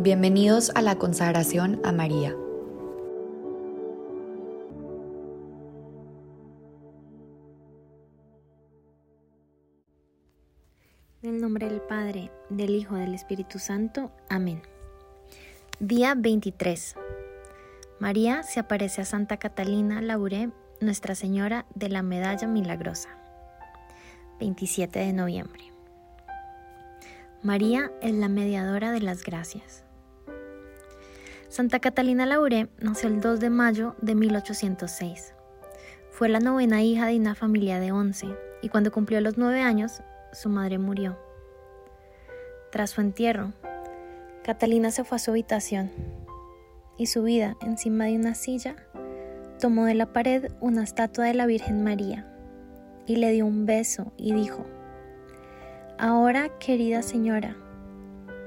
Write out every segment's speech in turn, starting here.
Bienvenidos a la consagración a María. En el nombre del Padre, del Hijo, del Espíritu Santo. Amén. Día 23. María se aparece a Santa Catalina Lauré, Nuestra Señora de la Medalla Milagrosa. 27 de noviembre. María es la mediadora de las gracias. Santa Catalina Lauré nació el 2 de mayo de 1806. Fue la novena hija de una familia de 11 y cuando cumplió los nueve años, su madre murió. Tras su entierro, Catalina se fue a su habitación y subida encima de una silla, tomó de la pared una estatua de la Virgen María y le dio un beso y dijo, Ahora, querida señora,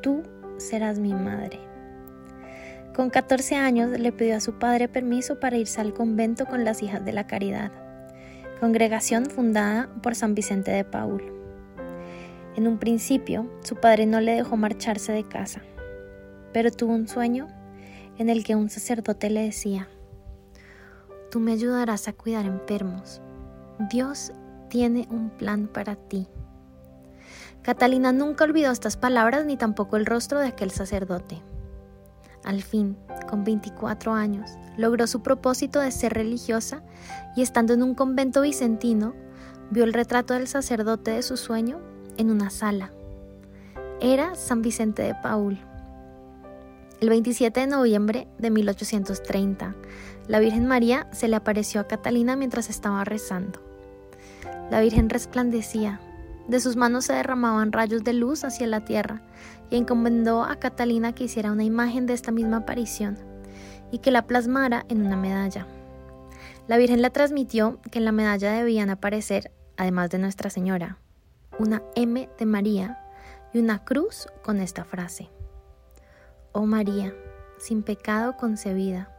tú serás mi madre. Con 14 años le pidió a su padre permiso para irse al convento con las hijas de la caridad, congregación fundada por San Vicente de Paul. En un principio, su padre no le dejó marcharse de casa, pero tuvo un sueño en el que un sacerdote le decía, Tú me ayudarás a cuidar enfermos. Dios tiene un plan para ti. Catalina nunca olvidó estas palabras ni tampoco el rostro de aquel sacerdote. Al fin, con 24 años, logró su propósito de ser religiosa y estando en un convento vicentino, vio el retrato del sacerdote de su sueño en una sala. Era San Vicente de Paul. El 27 de noviembre de 1830, la Virgen María se le apareció a Catalina mientras estaba rezando. La Virgen resplandecía, de sus manos se derramaban rayos de luz hacia la tierra y encomendó a Catalina que hiciera una imagen de esta misma aparición y que la plasmara en una medalla. La Virgen le transmitió que en la medalla debían aparecer, además de Nuestra Señora, una M de María y una cruz con esta frase. Oh María, sin pecado concebida,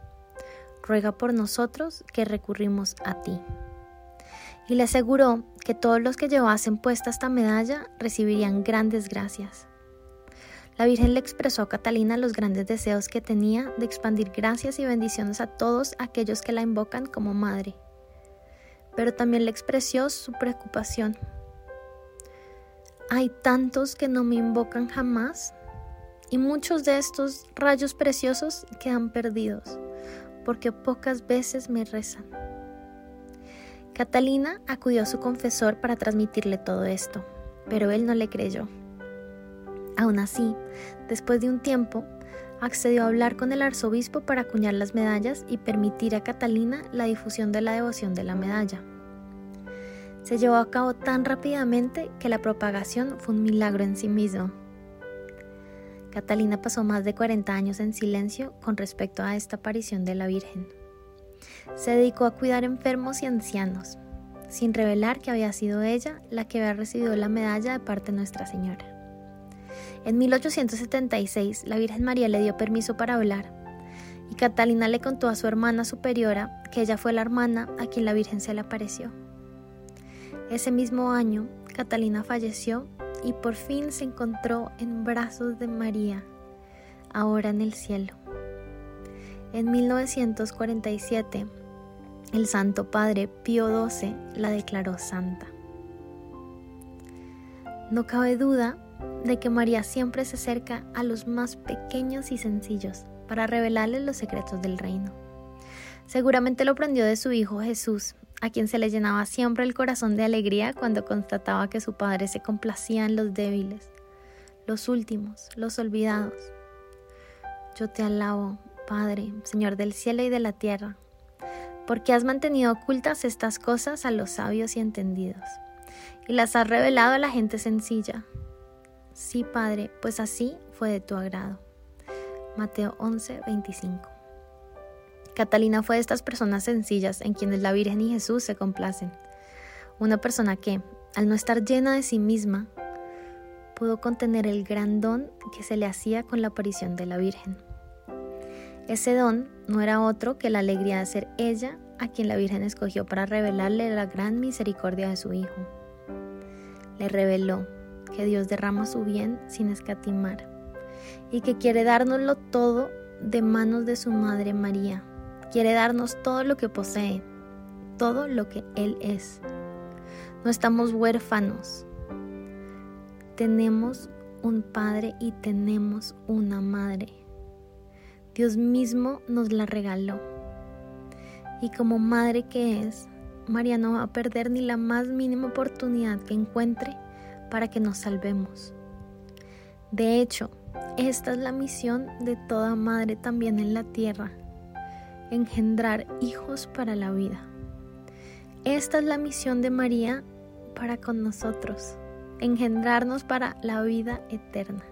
ruega por nosotros que recurrimos a ti. Y le aseguró que todos los que llevasen puesta esta medalla recibirían grandes gracias. La Virgen le expresó a Catalina los grandes deseos que tenía de expandir gracias y bendiciones a todos aquellos que la invocan como madre, pero también le expresó su preocupación. Hay tantos que no me invocan jamás y muchos de estos rayos preciosos quedan perdidos porque pocas veces me rezan. Catalina acudió a su confesor para transmitirle todo esto, pero él no le creyó. Aún así, después de un tiempo, accedió a hablar con el arzobispo para acuñar las medallas y permitir a Catalina la difusión de la devoción de la medalla. Se llevó a cabo tan rápidamente que la propagación fue un milagro en sí mismo. Catalina pasó más de 40 años en silencio con respecto a esta aparición de la Virgen. Se dedicó a cuidar enfermos y ancianos, sin revelar que había sido ella la que había recibido la medalla de parte de Nuestra Señora. En 1876 la Virgen María le dio permiso para hablar y Catalina le contó a su hermana superiora que ella fue la hermana a quien la Virgen se le apareció. Ese mismo año, Catalina falleció y por fin se encontró en brazos de María, ahora en el cielo. En 1947, el Santo Padre Pío XII la declaró santa. No cabe duda de que María siempre se acerca a los más pequeños y sencillos para revelarles los secretos del reino. Seguramente lo aprendió de su Hijo Jesús, a quien se le llenaba siempre el corazón de alegría cuando constataba que su Padre se complacía en los débiles, los últimos, los olvidados. Yo te alabo, Padre, Señor del cielo y de la tierra, porque has mantenido ocultas estas cosas a los sabios y entendidos, y las has revelado a la gente sencilla. Sí, Padre, pues así fue de tu agrado. Mateo 11, 25. Catalina fue de estas personas sencillas en quienes la Virgen y Jesús se complacen. Una persona que, al no estar llena de sí misma, pudo contener el gran don que se le hacía con la aparición de la Virgen. Ese don no era otro que la alegría de ser ella a quien la Virgen escogió para revelarle la gran misericordia de su Hijo. Le reveló que Dios derrama su bien sin escatimar y que quiere dárnoslo todo de manos de su Madre María. Quiere darnos todo lo que posee, todo lo que Él es. No estamos huérfanos. Tenemos un Padre y tenemos una Madre. Dios mismo nos la regaló. Y como madre que es, María no va a perder ni la más mínima oportunidad que encuentre para que nos salvemos. De hecho, esta es la misión de toda madre también en la tierra, engendrar hijos para la vida. Esta es la misión de María para con nosotros, engendrarnos para la vida eterna.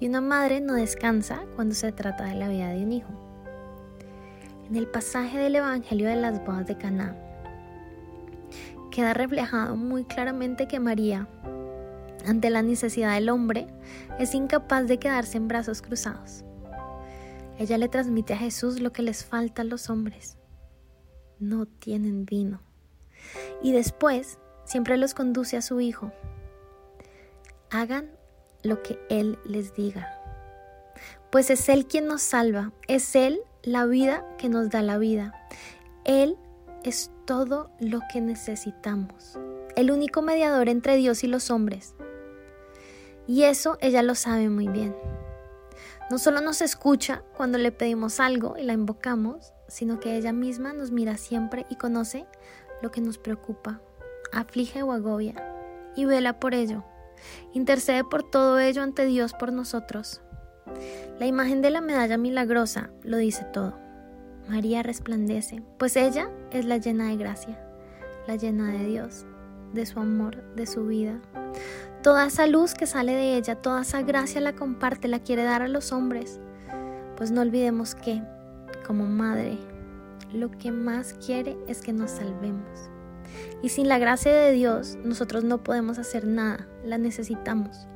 Y una madre no descansa cuando se trata de la vida de un hijo. En el pasaje del Evangelio de las bodas de Caná queda reflejado muy claramente que María, ante la necesidad del hombre, es incapaz de quedarse en brazos cruzados. Ella le transmite a Jesús lo que les falta a los hombres. No tienen vino. Y después siempre los conduce a su hijo. Hagan lo que Él les diga. Pues es Él quien nos salva, es Él la vida que nos da la vida. Él es todo lo que necesitamos, el único mediador entre Dios y los hombres. Y eso ella lo sabe muy bien. No solo nos escucha cuando le pedimos algo y la invocamos, sino que ella misma nos mira siempre y conoce lo que nos preocupa, aflige o agobia, y vela por ello. Intercede por todo ello ante Dios por nosotros. La imagen de la medalla milagrosa lo dice todo. María resplandece, pues ella es la llena de gracia, la llena de Dios, de su amor, de su vida. Toda esa luz que sale de ella, toda esa gracia la comparte, la quiere dar a los hombres. Pues no olvidemos que, como madre, lo que más quiere es que nos salvemos. Y sin la gracia de Dios, nosotros no podemos hacer nada, la necesitamos.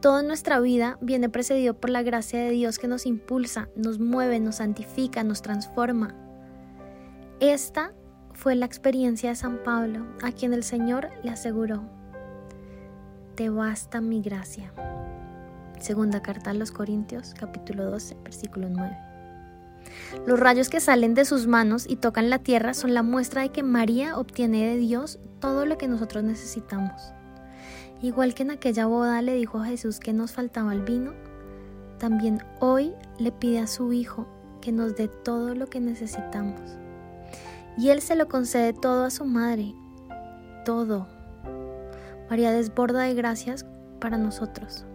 Toda nuestra vida viene precedido por la gracia de Dios que nos impulsa, nos mueve, nos santifica, nos transforma. Esta fue la experiencia de San Pablo, a quien el Señor le aseguró, Te basta mi gracia. Segunda carta a los Corintios, capítulo 12, versículo 9. Los rayos que salen de sus manos y tocan la tierra son la muestra de que María obtiene de Dios todo lo que nosotros necesitamos. Igual que en aquella boda le dijo a Jesús que nos faltaba el vino, también hoy le pide a su Hijo que nos dé todo lo que necesitamos. Y Él se lo concede todo a su madre, todo. María desborda de gracias para nosotros.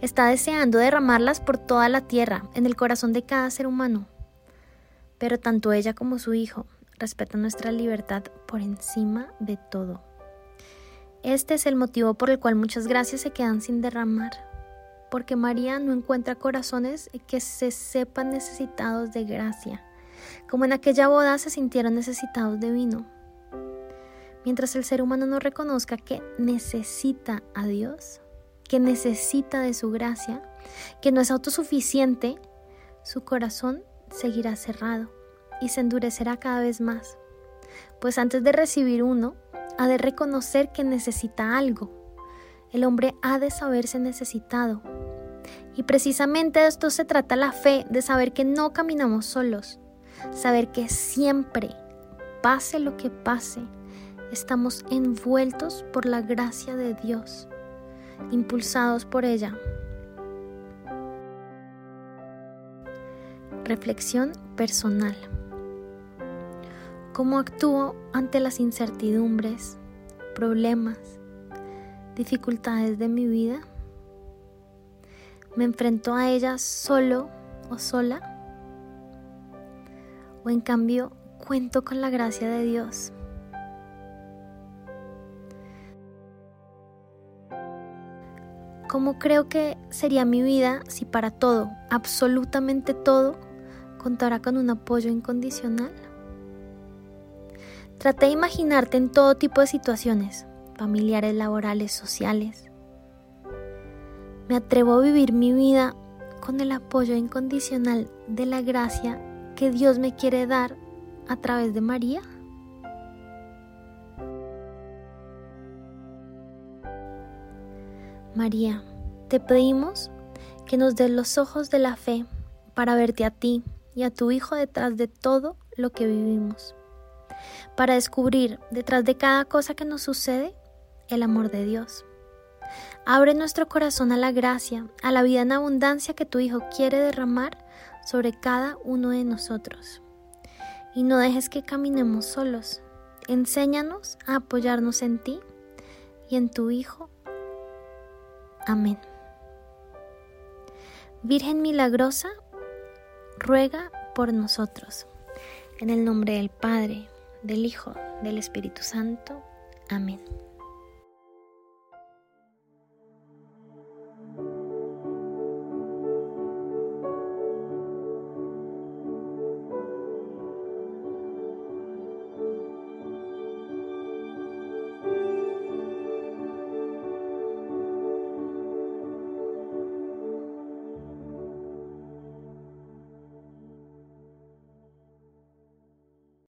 Está deseando derramarlas por toda la tierra, en el corazón de cada ser humano. Pero tanto ella como su Hijo respetan nuestra libertad por encima de todo. Este es el motivo por el cual muchas gracias se quedan sin derramar, porque María no encuentra corazones que se sepan necesitados de gracia, como en aquella boda se sintieron necesitados de vino. Mientras el ser humano no reconozca que necesita a Dios, que necesita de su gracia, que no es autosuficiente, su corazón seguirá cerrado y se endurecerá cada vez más. Pues antes de recibir uno, ha de reconocer que necesita algo. El hombre ha de saberse necesitado. Y precisamente de esto se trata la fe, de saber que no caminamos solos, saber que siempre, pase lo que pase, estamos envueltos por la gracia de Dios, impulsados por ella. Reflexión personal. ¿Cómo actúo ante las incertidumbres, problemas, dificultades de mi vida? ¿Me enfrento a ellas solo o sola? ¿O en cambio cuento con la gracia de Dios? ¿Cómo creo que sería mi vida si para todo, absolutamente todo, contara con un apoyo incondicional? Traté de imaginarte en todo tipo de situaciones, familiares, laborales, sociales. Me atrevo a vivir mi vida con el apoyo incondicional de la gracia que Dios me quiere dar a través de María. María, te pedimos que nos des los ojos de la fe para verte a ti y a tu Hijo detrás de todo lo que vivimos, para descubrir detrás de cada cosa que nos sucede el amor de Dios. Abre nuestro corazón a la gracia, a la vida en abundancia que tu Hijo quiere derramar sobre cada uno de nosotros. Y no dejes que caminemos solos. Enséñanos a apoyarnos en ti y en tu Hijo. Amén. Virgen milagrosa, ruega por nosotros. En el nombre del Padre, del Hijo, del Espíritu Santo. Amén.